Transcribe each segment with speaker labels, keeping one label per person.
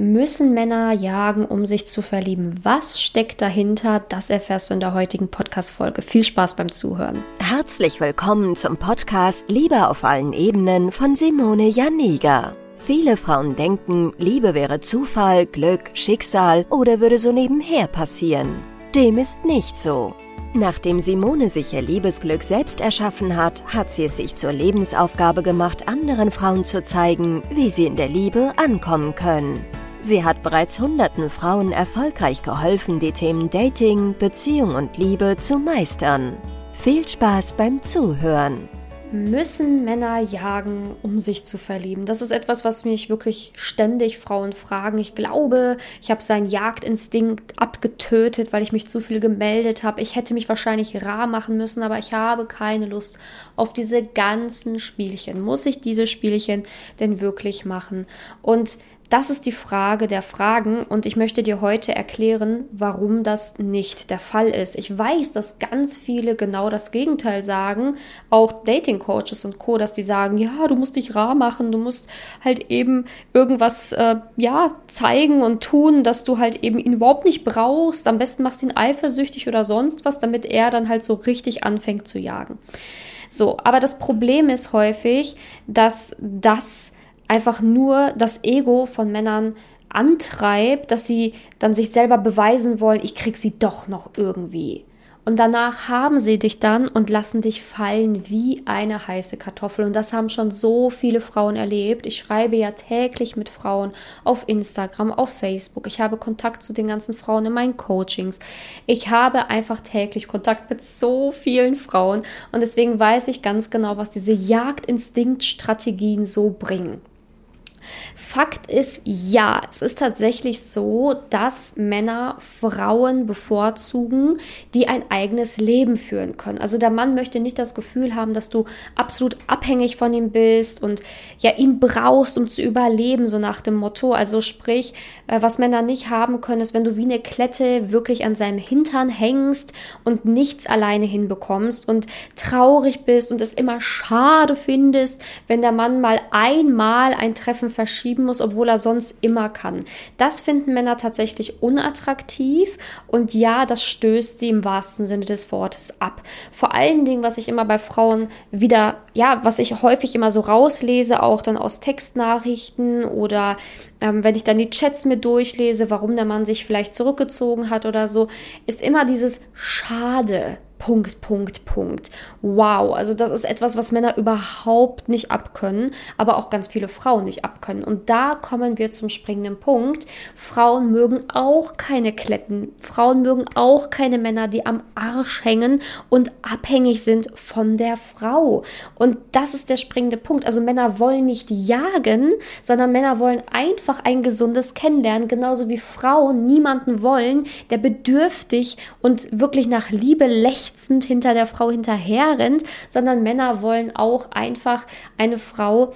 Speaker 1: Müssen Männer jagen, um sich zu verlieben? Was steckt dahinter? Das erfährst du in der heutigen Podcast-Folge. Viel Spaß beim Zuhören.
Speaker 2: Herzlich willkommen zum Podcast Liebe auf allen Ebenen von Simone Janiga. Viele Frauen denken, Liebe wäre Zufall, Glück, Schicksal oder würde so nebenher passieren. Dem ist nicht so. Nachdem Simone sich ihr Liebesglück selbst erschaffen hat, hat sie es sich zur Lebensaufgabe gemacht, anderen Frauen zu zeigen, wie sie in der Liebe ankommen können. Sie hat bereits hunderten Frauen erfolgreich geholfen, die Themen Dating, Beziehung und Liebe zu meistern. Viel Spaß beim Zuhören.
Speaker 1: Müssen Männer jagen, um sich zu verlieben? Das ist etwas, was mich wirklich ständig Frauen fragen. Ich glaube, ich habe seinen Jagdinstinkt abgetötet, weil ich mich zu viel gemeldet habe. Ich hätte mich wahrscheinlich rar machen müssen, aber ich habe keine Lust auf diese ganzen Spielchen. Muss ich diese Spielchen denn wirklich machen? Und das ist die Frage der Fragen und ich möchte dir heute erklären, warum das nicht der Fall ist. Ich weiß, dass ganz viele genau das Gegenteil sagen, auch Dating Coaches und Co, dass die sagen, ja, du musst dich rar machen, du musst halt eben irgendwas äh, ja, zeigen und tun, dass du halt eben ihn überhaupt nicht brauchst. Am besten machst ihn eifersüchtig oder sonst was, damit er dann halt so richtig anfängt zu jagen. So, aber das Problem ist häufig, dass das einfach nur das Ego von Männern antreibt, dass sie dann sich selber beweisen wollen, ich krieg sie doch noch irgendwie. Und danach haben sie dich dann und lassen dich fallen wie eine heiße Kartoffel. Und das haben schon so viele Frauen erlebt. Ich schreibe ja täglich mit Frauen auf Instagram, auf Facebook. Ich habe Kontakt zu den ganzen Frauen in meinen Coachings. Ich habe einfach täglich Kontakt mit so vielen Frauen. Und deswegen weiß ich ganz genau, was diese Jagdinstinktstrategien so bringen. Fakt ist, ja, es ist tatsächlich so, dass Männer Frauen bevorzugen, die ein eigenes Leben führen können. Also der Mann möchte nicht das Gefühl haben, dass du absolut abhängig von ihm bist und ja ihn brauchst, um zu überleben, so nach dem Motto. Also sprich, äh, was Männer nicht haben können, ist, wenn du wie eine Klette wirklich an seinem Hintern hängst und nichts alleine hinbekommst und traurig bist und es immer schade findest, wenn der Mann mal einmal ein Treffen verschiebt schieben muss, obwohl er sonst immer kann. Das finden Männer tatsächlich unattraktiv und ja, das stößt sie im wahrsten Sinne des Wortes ab. Vor allen Dingen, was ich immer bei Frauen wieder, ja, was ich häufig immer so rauslese, auch dann aus Textnachrichten oder ähm, wenn ich dann die Chats mir durchlese, warum der Mann sich vielleicht zurückgezogen hat oder so, ist immer dieses Schade. Punkt, Punkt, Punkt. Wow, also das ist etwas, was Männer überhaupt nicht abkönnen, aber auch ganz viele Frauen nicht abkönnen. Und da kommen wir zum springenden Punkt. Frauen mögen auch keine Kletten. Frauen mögen auch keine Männer, die am Arsch hängen und abhängig sind von der Frau. Und das ist der springende Punkt. Also Männer wollen nicht jagen, sondern Männer wollen einfach ein gesundes Kennenlernen, genauso wie Frauen niemanden wollen, der bedürftig und wirklich nach Liebe lächelt lechzend hinter der Frau hinterher rennt, sondern Männer wollen auch einfach eine Frau,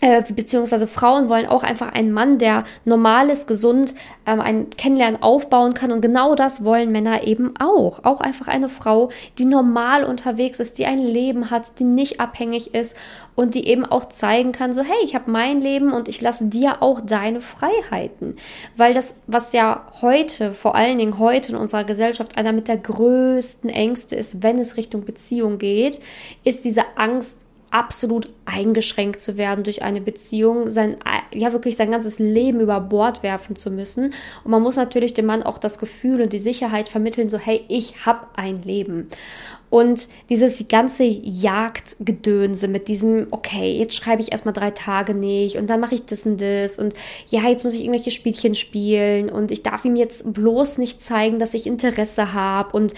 Speaker 1: äh, beziehungsweise Frauen wollen auch einfach einen Mann, der normales, gesund ähm, ein Kennenlernen aufbauen kann. Und genau das wollen Männer eben auch. Auch einfach eine Frau, die normal unterwegs ist, die ein Leben hat, die nicht abhängig ist und die eben auch zeigen kann, so hey, ich habe mein Leben und ich lasse dir auch deine Freiheiten. Weil das, was ja heute, vor allen Dingen heute in unserer Gesellschaft einer mit der größten Ängste ist, wenn es Richtung Beziehung geht, ist diese Angst absolut eingeschränkt zu werden durch eine Beziehung, sein, ja wirklich sein ganzes Leben über Bord werfen zu müssen. Und man muss natürlich dem Mann auch das Gefühl und die Sicherheit vermitteln, so hey, ich habe ein Leben. Und dieses ganze Jagdgedönse mit diesem, okay, jetzt schreibe ich erstmal drei Tage nicht und dann mache ich das und das und ja, jetzt muss ich irgendwelche Spielchen spielen und ich darf ihm jetzt bloß nicht zeigen, dass ich Interesse habe und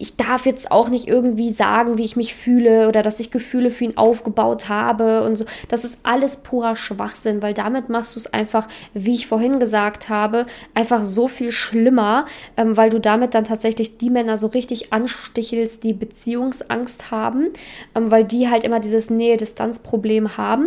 Speaker 1: ich darf jetzt auch nicht irgendwie sagen, wie ich mich fühle oder dass ich Gefühle für ihn aufgebaut habe und so. Das ist alles purer Schwachsinn, weil damit machst du es einfach, wie ich vorhin gesagt habe, einfach so viel schlimmer, ähm, weil du damit dann tatsächlich die Männer so richtig anstichelst, die Beziehungsangst haben, ähm, weil die halt immer dieses Nähe-Distanz-Problem haben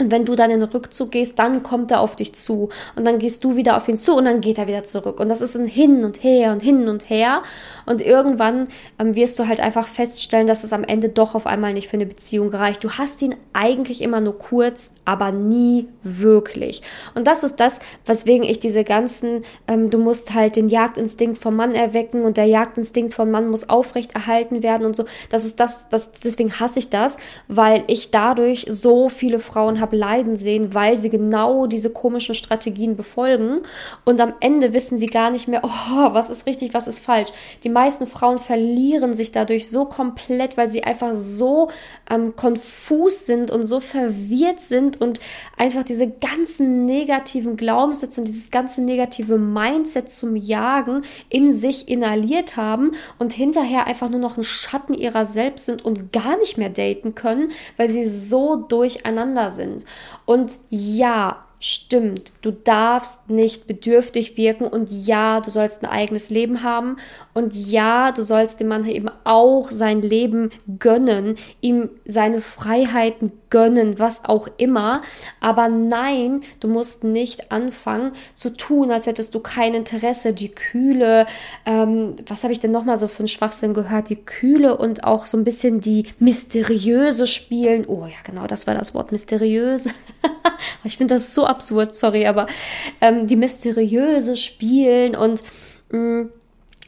Speaker 1: Und wenn du dann in den Rückzug gehst, dann kommt er auf dich zu. Und dann gehst du wieder auf ihn zu und dann geht er wieder zurück. Und das ist ein Hin und Her und Hin und Her. Und irgendwann ähm, wirst du halt einfach feststellen, dass es am Ende doch auf einmal nicht für eine Beziehung reicht. Du hast ihn eigentlich immer nur kurz, aber nie wirklich. Und das ist das, weswegen ich diese ganzen, ähm, du musst halt den Jagdinstinkt vom Mann erwecken und der Jagdinstinkt vom Mann muss aufrechterhalten werden und so. Das ist das, das deswegen hasse ich das, weil ich dadurch so viele Frauen habe habe leiden sehen, weil sie genau diese komischen Strategien befolgen und am Ende wissen sie gar nicht mehr, oh, was ist richtig, was ist falsch. Die meisten Frauen verlieren sich dadurch so komplett, weil sie einfach so ähm, konfus sind und so verwirrt sind und einfach diese ganzen negativen Glaubenssätze und dieses ganze negative Mindset zum Jagen in sich inhaliert haben und hinterher einfach nur noch ein Schatten ihrer selbst sind und gar nicht mehr daten können, weil sie so durcheinander sind. Und ja, stimmt, du darfst nicht bedürftig wirken und ja, du sollst ein eigenes Leben haben und ja, du sollst dem Mann eben auch sein Leben gönnen, ihm seine Freiheiten gönnen, was auch immer. Aber nein, du musst nicht anfangen zu tun, als hättest du kein Interesse. Die Kühle, ähm, was habe ich denn nochmal so für einen Schwachsinn gehört? Die Kühle und auch so ein bisschen die mysteriöse Spielen. Oh ja, genau, das war das Wort mysteriöse. ich finde das so absurd, sorry, aber ähm, die mysteriöse Spielen und mh, mm,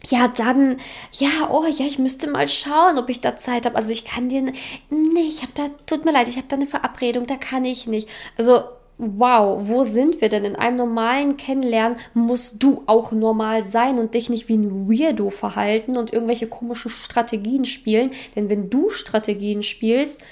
Speaker 1: ja, dann, ja, oh ja, ich müsste mal schauen, ob ich da Zeit habe. Also ich kann dir, nee, ich habe da, tut mir leid, ich habe da eine Verabredung, da kann ich nicht. Also wow, wo sind wir denn? In einem normalen Kennenlernen musst du auch normal sein und dich nicht wie ein Weirdo verhalten und irgendwelche komischen Strategien spielen. Denn wenn du Strategien spielst,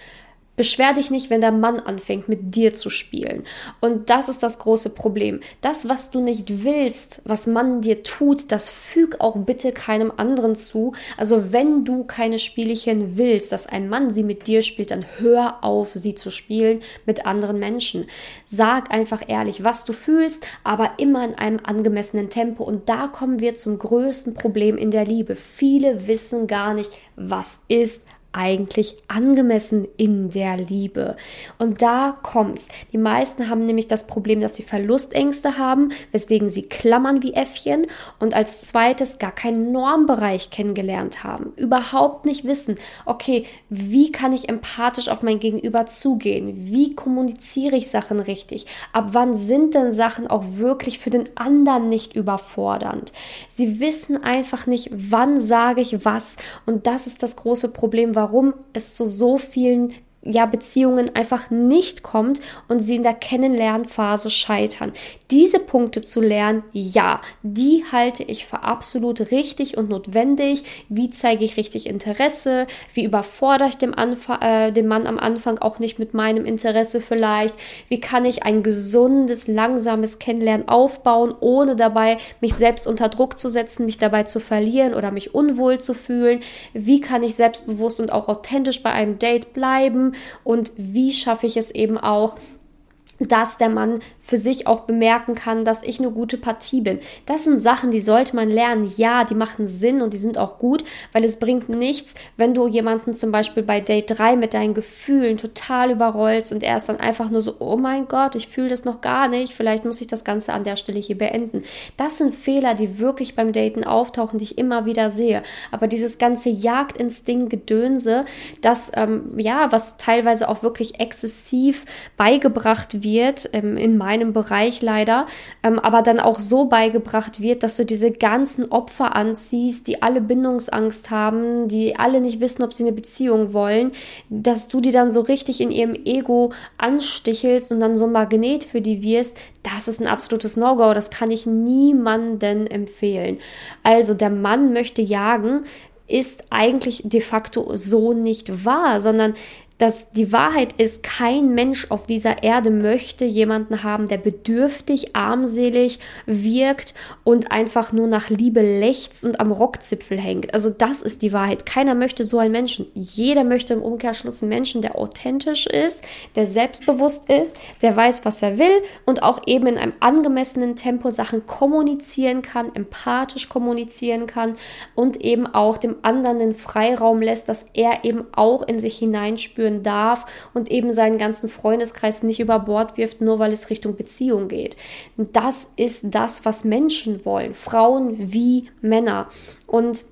Speaker 1: Beschwer dich nicht, wenn der Mann anfängt, mit dir zu spielen. Und das ist das große Problem. Das, was du nicht willst, was Mann dir tut, das füg auch bitte keinem anderen zu. Also wenn du keine Spielchen willst, dass ein Mann sie mit dir spielt, dann hör auf, sie zu spielen mit anderen Menschen. Sag einfach ehrlich, was du fühlst, aber immer in einem angemessenen Tempo. Und da kommen wir zum größten Problem in der Liebe. Viele wissen gar nicht, was ist eigentlich angemessen in der Liebe? Und da kommt's. Die meisten haben nämlich das Problem, dass sie Verlustängste haben, weswegen sie klammern wie Äffchen und als zweites gar keinen Normbereich kennengelernt haben. Überhaupt nicht wissen, okay, wie kann ich empathisch auf mein Gegenüber zugehen? Wie kommuniziere ich Sachen richtig? Ab wann sind denn Sachen auch wirklich für den anderen nicht überfordernd? Sie wissen einfach nicht, wann sage ich was und das ist das große Problem, warum es zu so vielen ja, Beziehungen einfach nicht kommt und sie in der Kennenlernphase scheitern. Diese Punkte zu lernen, ja, die halte ich für absolut richtig und notwendig. Wie zeige ich richtig Interesse? Wie überfordere ich den, äh, den Mann am Anfang auch nicht mit meinem Interesse vielleicht? Wie kann ich ein gesundes, langsames Kennenlernen aufbauen, ohne dabei mich selbst unter Druck zu setzen, mich dabei zu verlieren oder mich unwohl zu fühlen? Wie kann ich selbstbewusst und auch authentisch bei einem Date bleiben? Und wie schaffe ich es eben auch, dass der Mann für sich auch bemerken kann, dass ich eine gute Partie bin. Das sind Sachen, die sollte man lernen. Ja, die machen Sinn und die sind auch gut, weil es bringt nichts, wenn du jemanden zum Beispiel bei Date 3 mit deinen Gefühlen total überrollst und er ist dann einfach nur so, oh mein Gott, ich fühle das noch gar nicht, vielleicht muss ich das Ganze an der Stelle hier beenden. Das sind Fehler, die wirklich beim Daten auftauchen, die ich immer wieder sehe. Aber dieses ganze Jagdinstinkt-Gedönse, das, ähm, ja, was teilweise auch wirklich exzessiv beigebracht wird, ähm, in meinem einem Bereich leider, ähm, aber dann auch so beigebracht wird, dass du diese ganzen Opfer anziehst, die alle Bindungsangst haben, die alle nicht wissen, ob sie eine Beziehung wollen, dass du die dann so richtig in ihrem Ego anstichelst und dann so ein Magnet für die wirst, das ist ein absolutes No-Go. Das kann ich niemanden empfehlen. Also der Mann möchte jagen, ist eigentlich de facto so nicht wahr, sondern dass die Wahrheit ist, kein Mensch auf dieser Erde möchte jemanden haben, der bedürftig, armselig wirkt und einfach nur nach Liebe lechzt und am Rockzipfel hängt. Also das ist die Wahrheit. Keiner möchte so einen Menschen. Jeder möchte im Umkehrschluss einen Menschen, der authentisch ist, der selbstbewusst ist, der weiß, was er will und auch eben in einem angemessenen Tempo Sachen kommunizieren kann, empathisch kommunizieren kann und eben auch dem anderen den Freiraum lässt, dass er eben auch in sich hineinspüren führen darf und eben seinen ganzen Freundeskreis nicht über Bord wirft, nur weil es Richtung Beziehung geht. Das ist das, was Menschen wollen. Frauen wie Männer. Und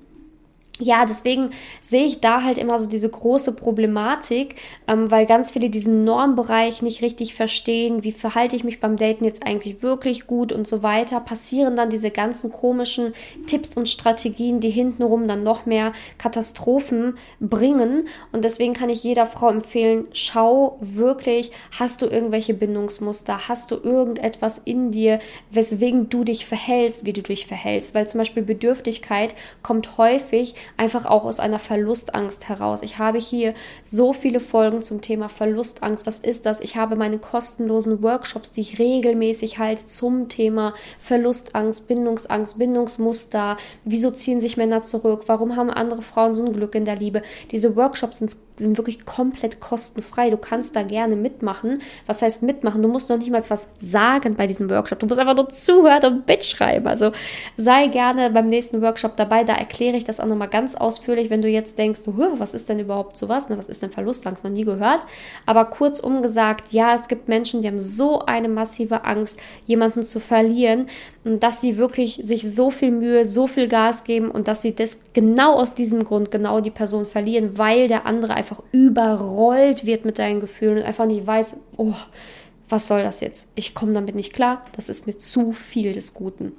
Speaker 1: ja, deswegen sehe ich da halt immer so diese große Problematik, ähm, weil ganz viele diesen Normbereich nicht richtig verstehen, wie verhalte ich mich beim Daten jetzt eigentlich wirklich gut und so weiter, passieren dann diese ganzen komischen Tipps und Strategien, die hintenrum dann noch mehr Katastrophen bringen. Und deswegen kann ich jeder Frau empfehlen, schau wirklich, hast du irgendwelche Bindungsmuster, hast du irgendetwas in dir, weswegen du dich verhältst, wie du dich verhältst, weil zum Beispiel Bedürftigkeit kommt häufig einfach auch aus einer Verlustangst heraus. Ich habe hier so viele Folgen zum Thema Verlustangst. Was ist das? Ich habe meine kostenlosen Workshops, die ich regelmäßig halte zum Thema Verlustangst, Bindungsangst, Bindungsmuster. Wieso ziehen sich Männer zurück? Warum haben andere Frauen so ein Glück in der Liebe? Diese Workshops sind, sind wirklich komplett kostenfrei. Du kannst da gerne mitmachen. Was heißt mitmachen? Du musst noch nicht mal was sagen bei diesem Workshop. Du musst einfach nur zuhören und mitschreiben. Also sei gerne beim nächsten Workshop dabei. Da erkläre ich das auch nochmal ganz ausführlich, wenn du jetzt denkst, was ist denn überhaupt sowas? Ne, was ist denn Verlustangst? Noch nie gehört. Aber kurzum gesagt, ja, es gibt Menschen, die haben so eine massive Angst, jemanden zu verlieren, dass sie wirklich sich so viel Mühe, so viel Gas geben und dass sie das genau aus diesem Grund genau die Person verlieren, weil der andere einfach überrollt wird mit deinen Gefühlen und einfach nicht weiß, oh, was soll das jetzt? Ich komme damit nicht klar, das ist mir zu viel des Guten.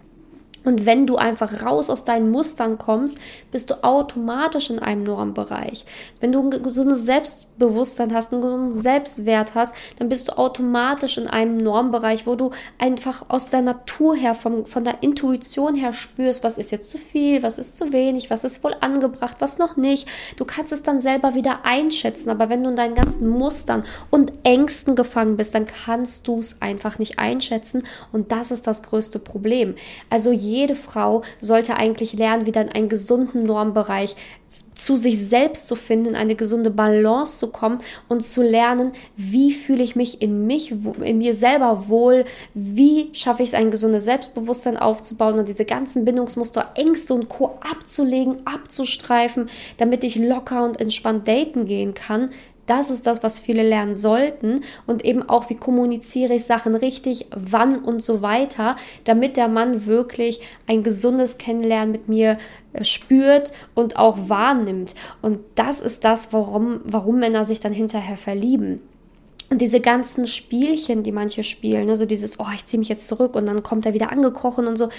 Speaker 1: Und wenn du einfach raus aus deinen Mustern kommst, bist du automatisch in einem Normbereich. Wenn du ein gesundes Selbstbewusstsein hast, einen gesunden Selbstwert hast, dann bist du automatisch in einem Normbereich, wo du einfach aus der Natur her, vom, von der Intuition her spürst, was ist jetzt zu viel, was ist zu wenig, was ist wohl angebracht, was noch nicht. Du kannst es dann selber wieder einschätzen, aber wenn du in deinen ganzen Mustern und Ängsten gefangen bist, dann kannst du es einfach nicht einschätzen und das ist das größte Problem. Also jede Frau sollte eigentlich lernen, wieder in einen gesunden Normbereich zu sich selbst zu finden, eine gesunde Balance zu kommen und zu lernen, wie fühle ich mich in mich, in mir selber wohl, wie schaffe ich es, ein gesundes Selbstbewusstsein aufzubauen und diese ganzen Bindungsmuster, Ängste und Co. abzulegen, abzustreifen, damit ich locker und entspannt daten gehen kann, das ist das, was viele lernen sollten und eben auch, wie kommuniziere ich Sachen richtig, wann und so weiter, damit der Mann wirklich ein gesundes Kennenlernen mit mir äh, spürt und auch wahrnimmt. Und das ist das, warum, warum Männer sich dann hinterher verlieben. Und diese ganzen Spielchen, die manche spielen, ne, so dieses, oh, ich ziehe mich jetzt zurück und dann kommt er wieder angekrochen und so,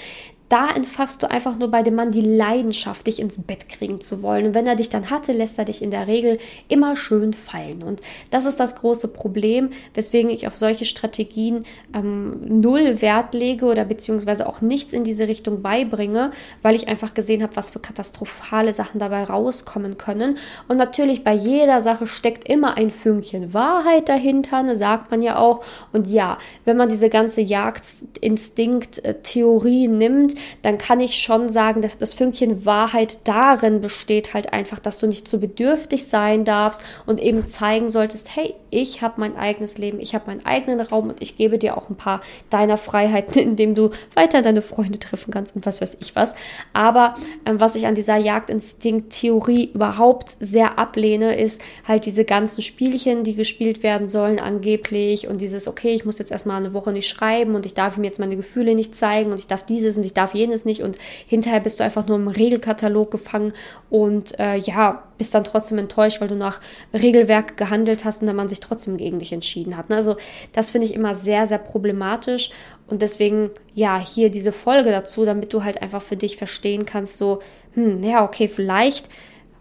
Speaker 1: da entfachst du einfach nur bei dem Mann die Leidenschaft, dich ins Bett kriegen zu wollen. Und wenn er dich dann hatte, lässt er dich in der Regel immer schön fallen. Und das ist das große Problem, weswegen ich auf solche Strategien ähm, null Wert lege oder beziehungsweise auch nichts in diese Richtung beibringe, weil ich einfach gesehen habe, was für katastrophale Sachen dabei rauskommen können. Und natürlich bei jeder Sache steckt immer ein Fünkchen Wahrheit dahinter, ne, sagt man ja auch. Und ja, wenn man diese ganze Jagdinstinkt-Theorie nimmt, dann kann ich schon sagen, dass das Fünkchen Wahrheit darin besteht halt einfach, dass du nicht zu bedürftig sein darfst und eben zeigen solltest, hey, ich habe mein eigenes Leben, ich habe meinen eigenen Raum und ich gebe dir auch ein paar deiner Freiheiten, indem du weiter deine Freunde treffen kannst und was weiß ich was. Aber ähm, was ich an dieser Jagdinstinkt-Theorie überhaupt sehr ablehne, ist halt diese ganzen Spielchen, die gespielt werden sollen angeblich und dieses, okay, ich muss jetzt erstmal eine Woche nicht schreiben und ich darf ihm jetzt meine Gefühle nicht zeigen und ich darf dieses und ich darf darf jenes nicht und hinterher bist du einfach nur im Regelkatalog gefangen und äh, ja, bist dann trotzdem enttäuscht, weil du nach Regelwerk gehandelt hast und der Mann sich trotzdem gegen dich entschieden hat. Ne? Also das finde ich immer sehr, sehr problematisch und deswegen, ja, hier diese Folge dazu, damit du halt einfach für dich verstehen kannst, so, hm, ja, okay, vielleicht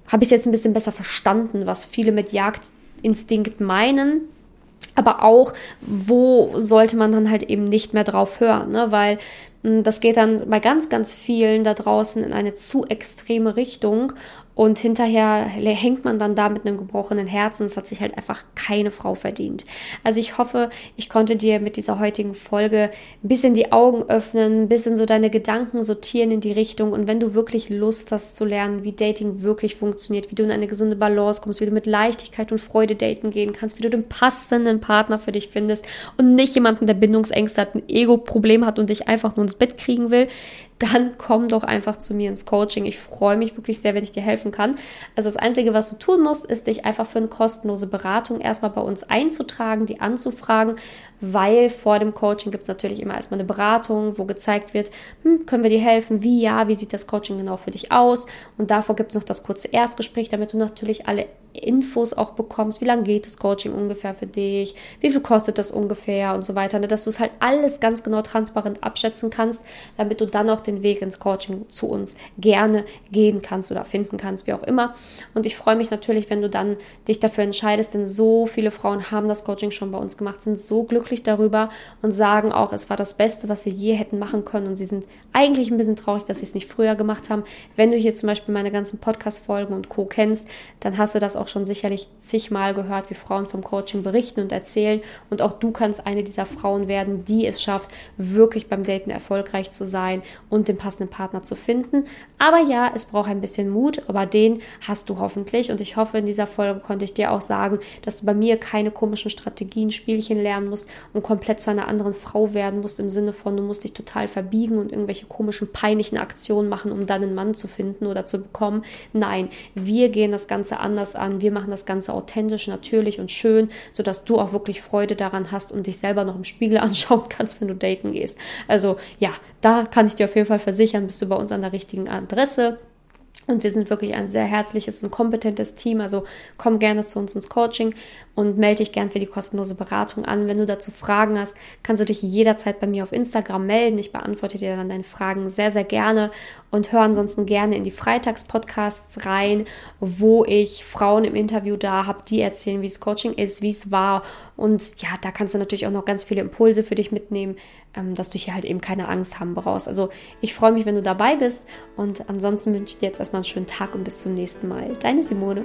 Speaker 1: habe ich es jetzt ein bisschen besser verstanden, was viele mit Jagdinstinkt meinen aber auch, wo sollte man dann halt eben nicht mehr drauf hören, ne? weil hm, das geht dann bei ganz, ganz vielen da draußen in eine zu extreme Richtung und hinterher hängt man dann da mit einem gebrochenen Herzen. Das hat sich halt einfach keine Frau verdient. Also ich hoffe, ich konnte dir mit dieser heutigen Folge ein bisschen die Augen öffnen, ein bisschen so deine Gedanken sortieren in die Richtung. Und wenn du wirklich Lust hast zu lernen, wie Dating wirklich funktioniert, wie du in eine gesunde Balance kommst, wie du mit Leichtigkeit und Freude daten gehen kannst, wie du den passenden Partner für dich findest und nicht jemanden, der Bindungsängste hat, ein Ego-Problem hat und dich einfach nur ins Bett kriegen will, dann komm doch einfach zu mir ins Coaching. Ich freue mich wirklich sehr, wenn ich dir helfen kann. Also das Einzige, was du tun musst, ist dich einfach für eine kostenlose Beratung erstmal bei uns einzutragen, die anzufragen, weil vor dem Coaching gibt es natürlich immer erstmal eine Beratung, wo gezeigt wird, hm, können wir dir helfen, wie ja, wie sieht das Coaching genau für dich aus. Und davor gibt es noch das kurze Erstgespräch, damit du natürlich alle Infos auch bekommst, wie lange geht das Coaching ungefähr für dich, wie viel kostet das ungefähr und so weiter, ne? dass du es halt alles ganz genau transparent abschätzen kannst, damit du dann auch den Weg ins Coaching zu uns gerne gehen kannst oder finden kannst, wie auch immer. Und ich freue mich natürlich, wenn du dann dich dafür entscheidest, denn so viele Frauen haben das Coaching schon bei uns gemacht, sind so glücklich darüber und sagen auch, es war das Beste, was sie je hätten machen können und sie sind eigentlich ein bisschen traurig, dass sie es nicht früher gemacht haben. Wenn du hier zum Beispiel meine ganzen Podcast-Folgen und Co. kennst, dann hast du das auch schon sicherlich zigmal gehört, wie Frauen vom Coaching berichten und erzählen. Und auch du kannst eine dieser Frauen werden, die es schafft, wirklich beim Daten erfolgreich zu sein und den passenden Partner zu finden. Aber ja, es braucht ein bisschen Mut, aber den hast du hoffentlich. Und ich hoffe, in dieser Folge konnte ich dir auch sagen, dass du bei mir keine komischen Strategien, Spielchen lernen musst und komplett zu einer anderen Frau werden musst, im Sinne von, du musst dich total verbiegen und irgendwelche komischen, peinlichen Aktionen machen, um dann einen Mann zu finden oder zu bekommen. Nein, wir gehen das Ganze anders an an. Wir machen das Ganze authentisch, natürlich und schön, sodass du auch wirklich Freude daran hast und dich selber noch im Spiegel anschauen kannst, wenn du daten gehst. Also ja, da kann ich dir auf jeden Fall versichern, bist du bei uns an der richtigen Adresse. Und wir sind wirklich ein sehr herzliches und kompetentes Team. Also komm gerne zu uns ins Coaching und melde dich gern für die kostenlose Beratung an. Wenn du dazu Fragen hast, kannst du dich jederzeit bei mir auf Instagram melden. Ich beantworte dir dann deine Fragen sehr, sehr gerne und hör ansonsten gerne in die Freitagspodcasts rein, wo ich Frauen im Interview da habe, die erzählen, wie es Coaching ist, wie es war. Und ja, da kannst du natürlich auch noch ganz viele Impulse für dich mitnehmen, ähm, dass du hier halt eben keine Angst haben brauchst. Also ich freue mich, wenn du dabei bist und ansonsten wünsche ich dir jetzt erstmal einen schönen Tag und bis zum nächsten Mal. Deine Simone.